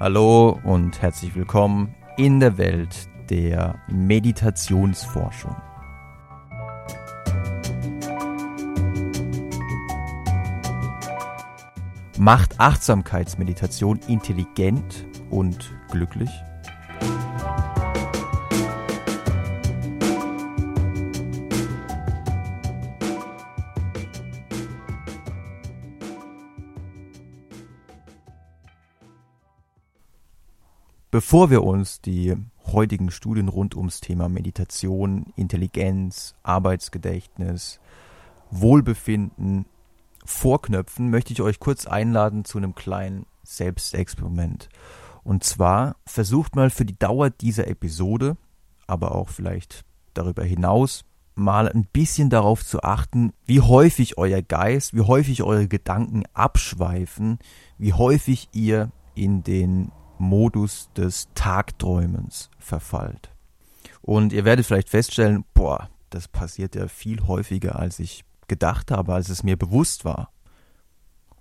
Hallo und herzlich willkommen in der Welt der Meditationsforschung. Macht Achtsamkeitsmeditation intelligent und glücklich? Bevor wir uns die heutigen Studien rund ums Thema Meditation, Intelligenz, Arbeitsgedächtnis, Wohlbefinden vorknöpfen, möchte ich euch kurz einladen zu einem kleinen Selbstexperiment. Und zwar versucht mal für die Dauer dieser Episode, aber auch vielleicht darüber hinaus, mal ein bisschen darauf zu achten, wie häufig euer Geist, wie häufig eure Gedanken abschweifen, wie häufig ihr in den Modus des Tagträumens verfallt. Und ihr werdet vielleicht feststellen, boah, das passiert ja viel häufiger, als ich gedacht habe, als es mir bewusst war.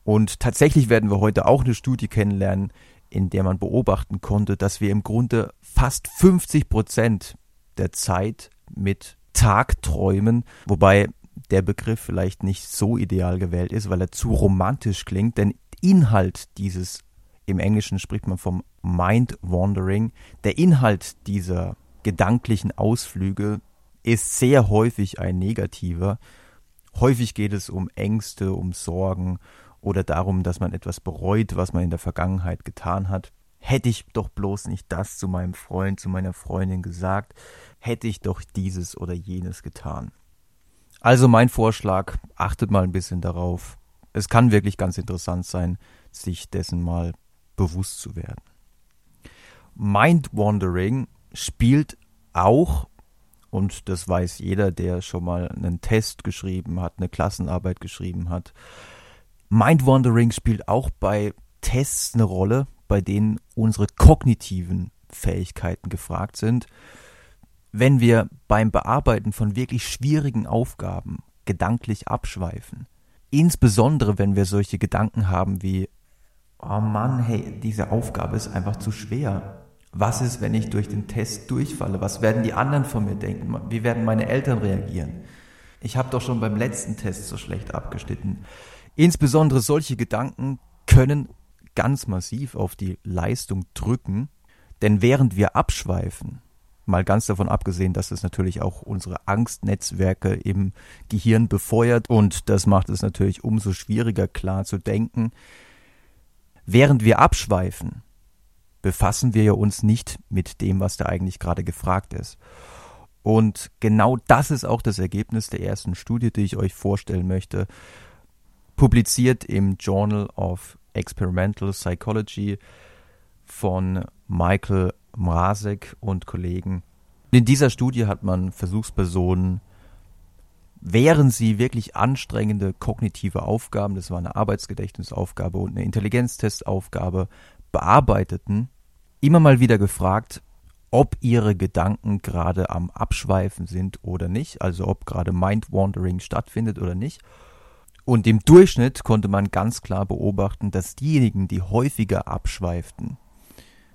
Und tatsächlich werden wir heute auch eine Studie kennenlernen, in der man beobachten konnte, dass wir im Grunde fast 50 Prozent der Zeit mit Tagträumen, wobei der Begriff vielleicht nicht so ideal gewählt ist, weil er zu romantisch klingt, denn Inhalt dieses im Englischen spricht man vom Mind Wandering. Der Inhalt dieser gedanklichen Ausflüge ist sehr häufig ein negativer. Häufig geht es um Ängste, um Sorgen oder darum, dass man etwas bereut, was man in der Vergangenheit getan hat. Hätte ich doch bloß nicht das zu meinem Freund, zu meiner Freundin gesagt, hätte ich doch dieses oder jenes getan. Also mein Vorschlag, achtet mal ein bisschen darauf. Es kann wirklich ganz interessant sein, sich dessen mal bewusst zu werden. Mind-Wandering spielt auch, und das weiß jeder, der schon mal einen Test geschrieben hat, eine Klassenarbeit geschrieben hat, Mind-Wandering spielt auch bei Tests eine Rolle, bei denen unsere kognitiven Fähigkeiten gefragt sind. Wenn wir beim Bearbeiten von wirklich schwierigen Aufgaben gedanklich abschweifen, insbesondere wenn wir solche Gedanken haben wie oh Mann, hey, diese Aufgabe ist einfach zu schwer. Was ist, wenn ich durch den Test durchfalle? Was werden die anderen von mir denken? Wie werden meine Eltern reagieren? Ich habe doch schon beim letzten Test so schlecht abgeschnitten. Insbesondere solche Gedanken können ganz massiv auf die Leistung drücken, denn während wir abschweifen, mal ganz davon abgesehen, dass es natürlich auch unsere Angstnetzwerke im Gehirn befeuert und das macht es natürlich umso schwieriger klar zu denken, Während wir abschweifen, befassen wir ja uns nicht mit dem, was da eigentlich gerade gefragt ist. Und genau das ist auch das Ergebnis der ersten Studie, die ich euch vorstellen möchte, publiziert im Journal of Experimental Psychology von Michael Mrazek und Kollegen. In dieser Studie hat man Versuchspersonen während sie wirklich anstrengende kognitive Aufgaben, das war eine Arbeitsgedächtnisaufgabe und eine Intelligenztestaufgabe, bearbeiteten, immer mal wieder gefragt, ob ihre Gedanken gerade am Abschweifen sind oder nicht, also ob gerade Mind-Wandering stattfindet oder nicht. Und im Durchschnitt konnte man ganz klar beobachten, dass diejenigen, die häufiger abschweiften,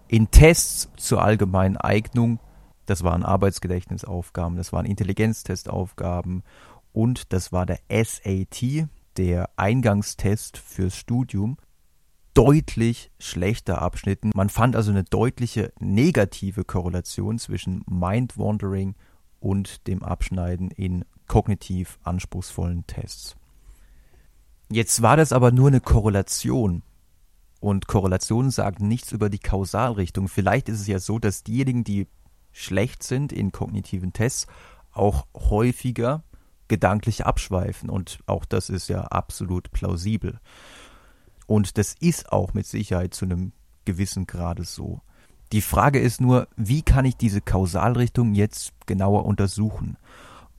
in Tests zur allgemeinen Eignung, das waren Arbeitsgedächtnisaufgaben, das waren Intelligenztestaufgaben und das war der SAT, der Eingangstest fürs Studium, deutlich schlechter abschnitten. Man fand also eine deutliche negative Korrelation zwischen Mind-Wandering und dem Abschneiden in kognitiv anspruchsvollen Tests. Jetzt war das aber nur eine Korrelation. Und Korrelationen sagen nichts über die Kausalrichtung. Vielleicht ist es ja so, dass diejenigen, die schlecht sind in kognitiven Tests, auch häufiger gedanklich abschweifen und auch das ist ja absolut plausibel. Und das ist auch mit Sicherheit zu einem gewissen Grade so. Die Frage ist nur, wie kann ich diese Kausalrichtung jetzt genauer untersuchen?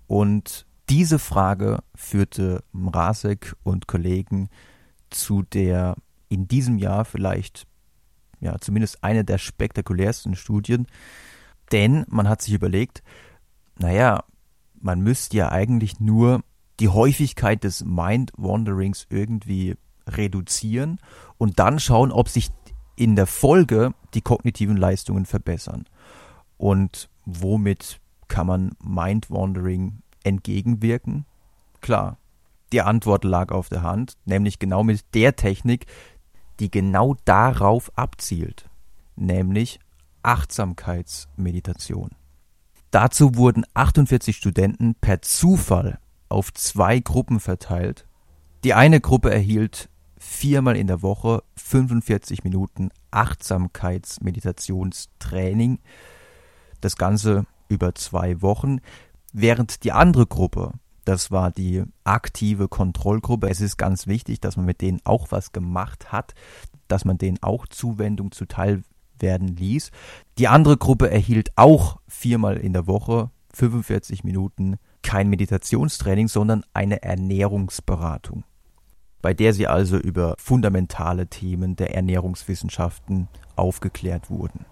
Und diese Frage führte Mrazek und Kollegen zu der in diesem Jahr vielleicht, ja, zumindest eine der spektakulärsten Studien, denn man hat sich überlegt, naja, man müsste ja eigentlich nur die Häufigkeit des Mind-Wanderings irgendwie reduzieren und dann schauen, ob sich in der Folge die kognitiven Leistungen verbessern. Und womit kann man Mind-Wandering entgegenwirken? Klar, die Antwort lag auf der Hand, nämlich genau mit der Technik, die genau darauf abzielt, nämlich Achtsamkeitsmeditation. Dazu wurden 48 Studenten per Zufall auf zwei Gruppen verteilt. Die eine Gruppe erhielt viermal in der Woche 45 Minuten Achtsamkeitsmeditationstraining. Das Ganze über zwei Wochen, während die andere Gruppe, das war die aktive Kontrollgruppe, es ist ganz wichtig, dass man mit denen auch was gemacht hat, dass man denen auch Zuwendung zuteil werden ließ. Die andere Gruppe erhielt auch viermal in der Woche 45 Minuten kein Meditationstraining, sondern eine Ernährungsberatung, bei der sie also über fundamentale Themen der Ernährungswissenschaften aufgeklärt wurden.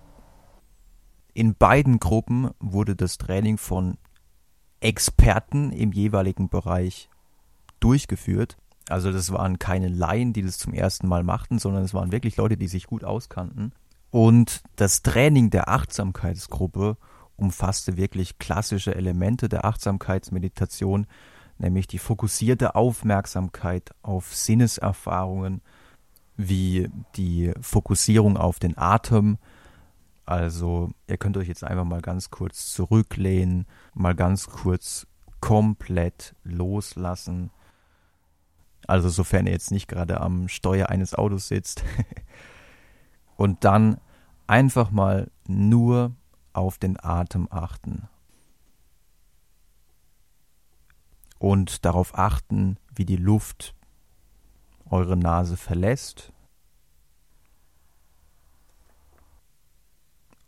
In beiden Gruppen wurde das Training von Experten im jeweiligen Bereich durchgeführt. Also das waren keine Laien, die das zum ersten Mal machten, sondern es waren wirklich Leute, die sich gut auskannten. Und das Training der Achtsamkeitsgruppe umfasste wirklich klassische Elemente der Achtsamkeitsmeditation, nämlich die fokussierte Aufmerksamkeit auf Sinneserfahrungen, wie die Fokussierung auf den Atem, also ihr könnt euch jetzt einfach mal ganz kurz zurücklehnen, mal ganz kurz komplett loslassen. Also sofern ihr jetzt nicht gerade am Steuer eines Autos sitzt. Und dann einfach mal nur auf den Atem achten. Und darauf achten, wie die Luft eure Nase verlässt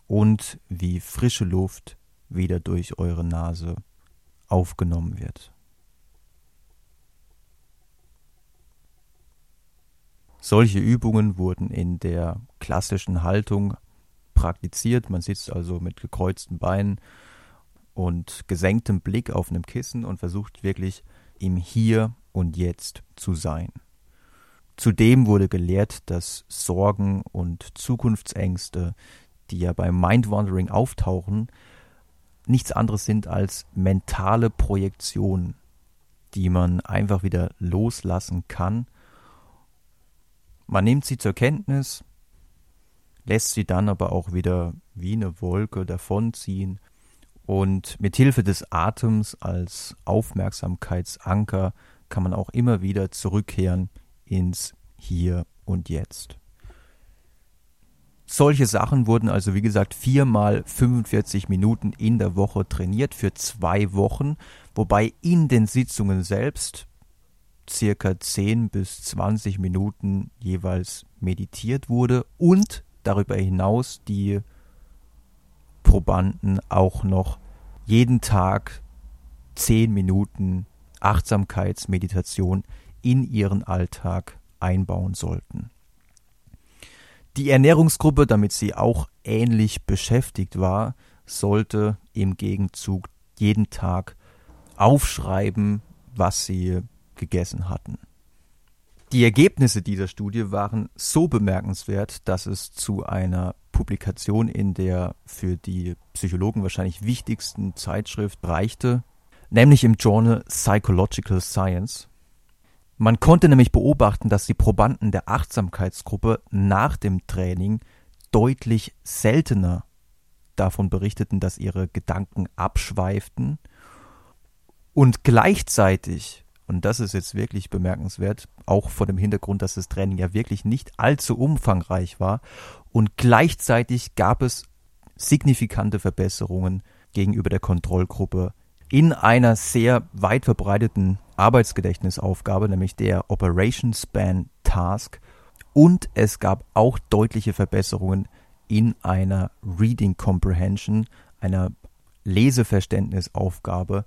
und wie frische Luft wieder durch eure Nase aufgenommen wird. Solche Übungen wurden in der klassischen Haltung praktiziert. Man sitzt also mit gekreuzten Beinen und gesenktem Blick auf einem Kissen und versucht wirklich im Hier und Jetzt zu sein. Zudem wurde gelehrt, dass Sorgen und Zukunftsängste die ja beim Mind-Wandering auftauchen, nichts anderes sind als mentale Projektionen, die man einfach wieder loslassen kann. Man nimmt sie zur Kenntnis, lässt sie dann aber auch wieder wie eine Wolke davonziehen und mit Hilfe des Atems als Aufmerksamkeitsanker kann man auch immer wieder zurückkehren ins Hier und Jetzt. Solche Sachen wurden also, wie gesagt, viermal 45 Minuten in der Woche trainiert für zwei Wochen, wobei in den Sitzungen selbst circa 10 bis 20 Minuten jeweils meditiert wurde und darüber hinaus die Probanden auch noch jeden Tag 10 Minuten Achtsamkeitsmeditation in ihren Alltag einbauen sollten. Die Ernährungsgruppe, damit sie auch ähnlich beschäftigt war, sollte im Gegenzug jeden Tag aufschreiben, was sie gegessen hatten. Die Ergebnisse dieser Studie waren so bemerkenswert, dass es zu einer Publikation in der für die Psychologen wahrscheinlich wichtigsten Zeitschrift reichte, nämlich im Journal Psychological Science. Man konnte nämlich beobachten, dass die Probanden der Achtsamkeitsgruppe nach dem Training deutlich seltener davon berichteten, dass ihre Gedanken abschweiften und gleichzeitig, und das ist jetzt wirklich bemerkenswert, auch vor dem Hintergrund, dass das Training ja wirklich nicht allzu umfangreich war, und gleichzeitig gab es signifikante Verbesserungen gegenüber der Kontrollgruppe in einer sehr weit verbreiteten Arbeitsgedächtnisaufgabe, nämlich der Operation Span Task. Und es gab auch deutliche Verbesserungen in einer Reading Comprehension, einer Leseverständnisaufgabe,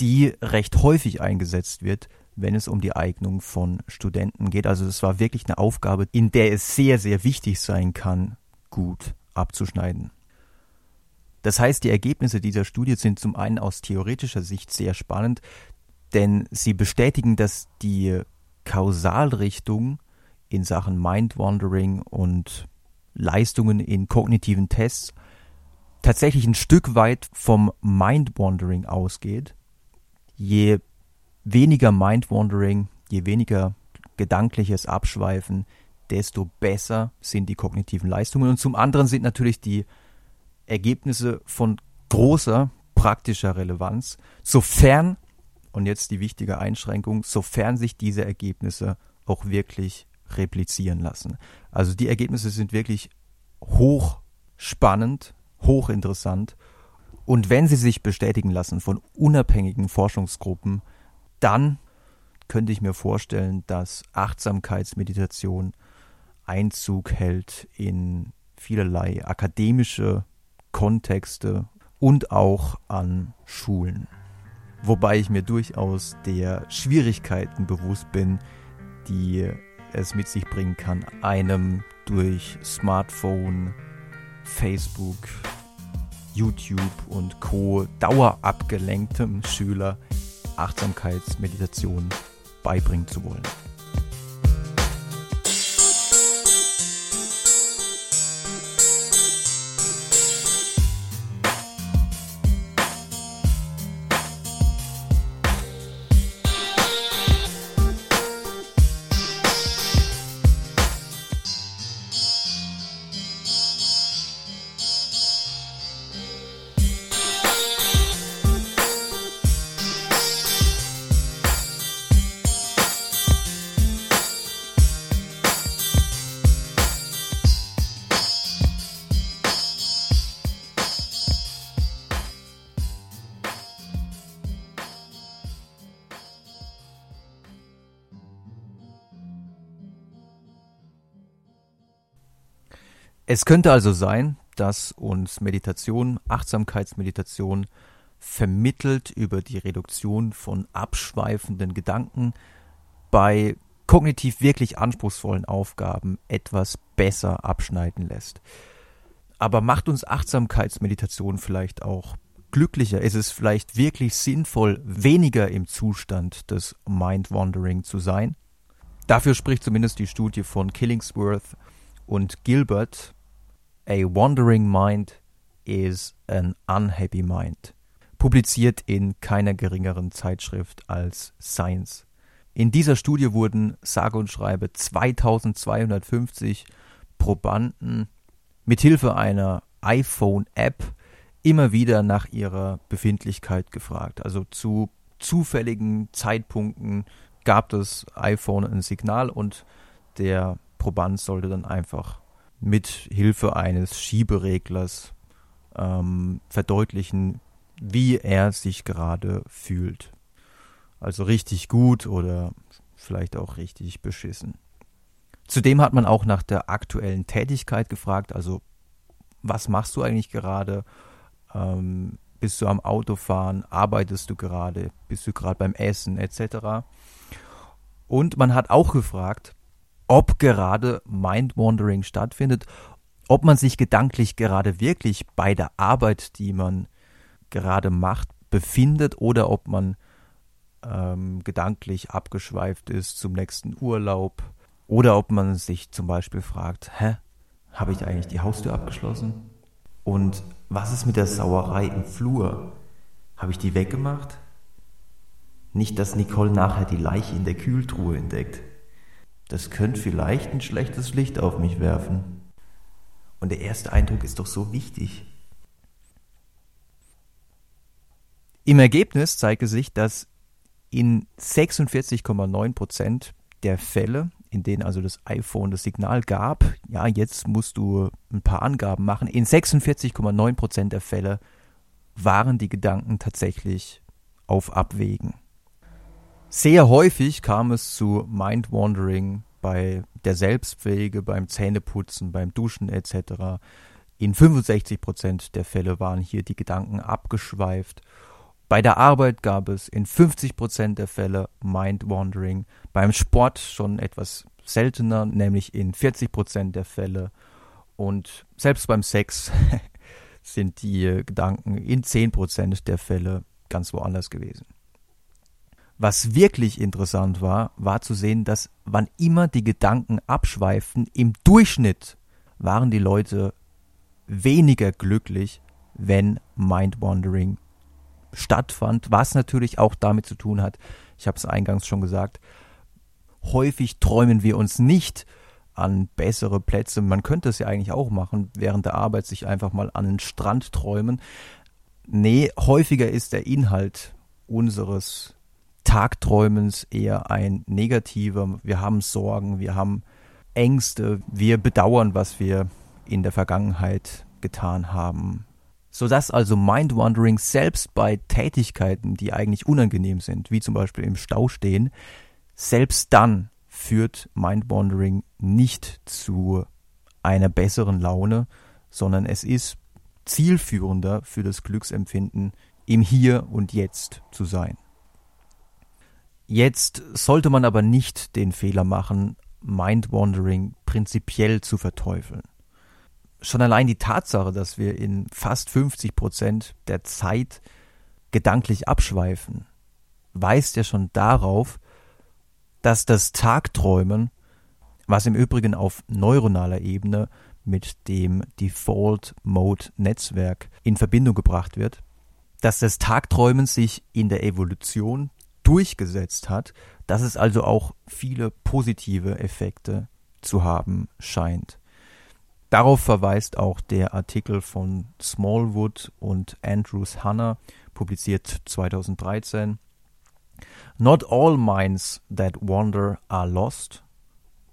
die recht häufig eingesetzt wird, wenn es um die Eignung von Studenten geht. Also es war wirklich eine Aufgabe, in der es sehr, sehr wichtig sein kann, gut abzuschneiden. Das heißt, die Ergebnisse dieser Studie sind zum einen aus theoretischer Sicht sehr spannend, denn sie bestätigen, dass die Kausalrichtung in Sachen Mind-Wandering und Leistungen in kognitiven Tests tatsächlich ein Stück weit vom Mind-Wandering ausgeht. Je weniger Mind-Wandering, je weniger gedankliches Abschweifen, desto besser sind die kognitiven Leistungen. Und zum anderen sind natürlich die Ergebnisse von großer praktischer Relevanz, sofern, und jetzt die wichtige Einschränkung, sofern sich diese Ergebnisse auch wirklich replizieren lassen. Also die Ergebnisse sind wirklich hochspannend, hochinteressant. Und wenn sie sich bestätigen lassen von unabhängigen Forschungsgruppen, dann könnte ich mir vorstellen, dass Achtsamkeitsmeditation Einzug hält in vielerlei akademische Kontexte und auch an Schulen. Wobei ich mir durchaus der Schwierigkeiten bewusst bin, die es mit sich bringen kann, einem durch Smartphone, Facebook, YouTube und Co. dauerabgelenktem Schüler Achtsamkeitsmeditation beibringen zu wollen. Es könnte also sein, dass uns Meditation, Achtsamkeitsmeditation vermittelt über die Reduktion von abschweifenden Gedanken bei kognitiv wirklich anspruchsvollen Aufgaben etwas besser abschneiden lässt. Aber macht uns Achtsamkeitsmeditation vielleicht auch glücklicher? Ist es vielleicht wirklich sinnvoll, weniger im Zustand des Mind-Wandering zu sein? Dafür spricht zumindest die Studie von Killingsworth und Gilbert A Wandering Mind is an Unhappy Mind, publiziert in keiner geringeren Zeitschrift als Science. In dieser Studie wurden sage und schreibe 2250 Probanden mithilfe einer iPhone-App immer wieder nach ihrer Befindlichkeit gefragt. Also zu zufälligen Zeitpunkten gab das iPhone ein Signal und der Proband sollte dann einfach mit Hilfe eines Schiebereglers ähm, verdeutlichen, wie er sich gerade fühlt. Also richtig gut oder vielleicht auch richtig beschissen. Zudem hat man auch nach der aktuellen Tätigkeit gefragt, also was machst du eigentlich gerade? Ähm, bist du am Autofahren? Arbeitest du gerade? Bist du gerade beim Essen etc.? Und man hat auch gefragt, ob gerade Mind-Wandering stattfindet, ob man sich gedanklich gerade wirklich bei der Arbeit, die man gerade macht, befindet oder ob man ähm, gedanklich abgeschweift ist zum nächsten Urlaub oder ob man sich zum Beispiel fragt, hä, habe ich eigentlich die Haustür abgeschlossen? Und was ist mit der Sauerei im Flur? Habe ich die weggemacht? Nicht, dass Nicole nachher die Leiche in der Kühltruhe entdeckt. Das könnte vielleicht ein schlechtes Licht auf mich werfen. Und der erste Eindruck ist doch so wichtig. Im Ergebnis zeigte sich, dass in 46,9 Prozent der Fälle, in denen also das iPhone das Signal gab, ja, jetzt musst du ein paar Angaben machen, in 46,9 Prozent der Fälle waren die Gedanken tatsächlich auf Abwägen. Sehr häufig kam es zu Mind-Wandering bei der Selbstpflege, beim Zähneputzen, beim Duschen etc. In 65 Prozent der Fälle waren hier die Gedanken abgeschweift. Bei der Arbeit gab es in 50 Prozent der Fälle Mind-Wandering. Beim Sport schon etwas seltener, nämlich in 40 Prozent der Fälle. Und selbst beim Sex sind die Gedanken in 10 Prozent der Fälle ganz woanders gewesen. Was wirklich interessant war, war zu sehen, dass wann immer die Gedanken abschweifen, im Durchschnitt waren die Leute weniger glücklich, wenn Mind-Wandering stattfand, was natürlich auch damit zu tun hat, ich habe es eingangs schon gesagt, häufig träumen wir uns nicht an bessere Plätze. Man könnte es ja eigentlich auch machen, während der Arbeit sich einfach mal an den Strand träumen. Nee, häufiger ist der Inhalt unseres Tagträumens eher ein negativer. Wir haben Sorgen, wir haben Ängste, wir bedauern, was wir in der Vergangenheit getan haben. Sodass also Mind-Wandering selbst bei Tätigkeiten, die eigentlich unangenehm sind, wie zum Beispiel im Stau stehen, selbst dann führt Mind-Wandering nicht zu einer besseren Laune, sondern es ist zielführender für das Glücksempfinden, im Hier und Jetzt zu sein. Jetzt sollte man aber nicht den Fehler machen, Mind-Wandering prinzipiell zu verteufeln. Schon allein die Tatsache, dass wir in fast 50 Prozent der Zeit gedanklich abschweifen, weist ja schon darauf, dass das Tagträumen, was im Übrigen auf neuronaler Ebene mit dem Default Mode Netzwerk in Verbindung gebracht wird, dass das Tagträumen sich in der Evolution durchgesetzt hat, dass es also auch viele positive Effekte zu haben scheint. Darauf verweist auch der Artikel von Smallwood und Andrews Hanna, publiziert 2013. Not all minds that wander are lost.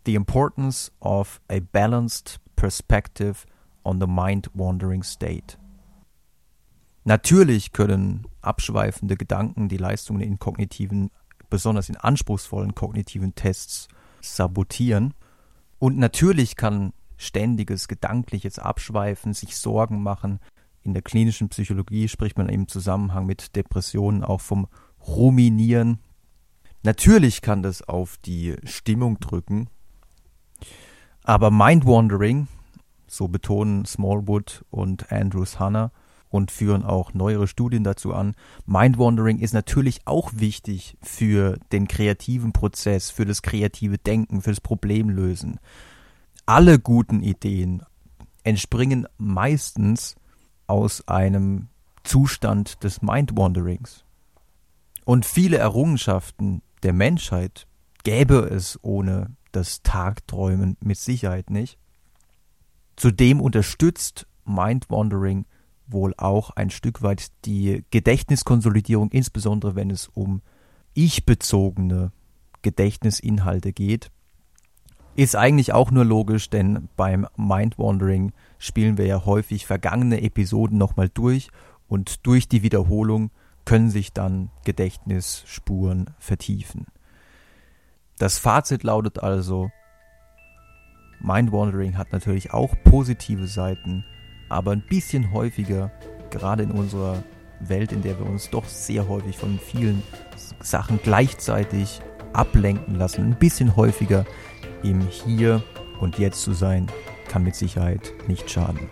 The importance of a balanced perspective on the mind-wandering state. Natürlich können abschweifende Gedanken die Leistungen in kognitiven, besonders in anspruchsvollen kognitiven Tests sabotieren. Und natürlich kann ständiges gedankliches Abschweifen, sich Sorgen machen. In der klinischen Psychologie spricht man im Zusammenhang mit Depressionen auch vom Ruminieren. Natürlich kann das auf die Stimmung drücken, aber Mind-Wandering, so betonen Smallwood und Andrews Hanna, und führen auch neuere Studien dazu an. Mind-Wandering ist natürlich auch wichtig für den kreativen Prozess, für das kreative Denken, für das Problemlösen. Alle guten Ideen entspringen meistens aus einem Zustand des Mind-Wanderings. Und viele Errungenschaften der Menschheit gäbe es ohne das Tagträumen mit Sicherheit nicht. Zudem unterstützt Mind-Wandering wohl auch ein Stück weit die Gedächtniskonsolidierung, insbesondere wenn es um ich-bezogene Gedächtnisinhalte geht. Ist eigentlich auch nur logisch, denn beim Mind-Wandering spielen wir ja häufig vergangene Episoden nochmal durch und durch die Wiederholung können sich dann Gedächtnisspuren vertiefen. Das Fazit lautet also, Mind-Wandering hat natürlich auch positive Seiten, aber ein bisschen häufiger, gerade in unserer Welt, in der wir uns doch sehr häufig von vielen Sachen gleichzeitig ablenken lassen, ein bisschen häufiger im Hier und Jetzt zu sein, kann mit Sicherheit nicht schaden.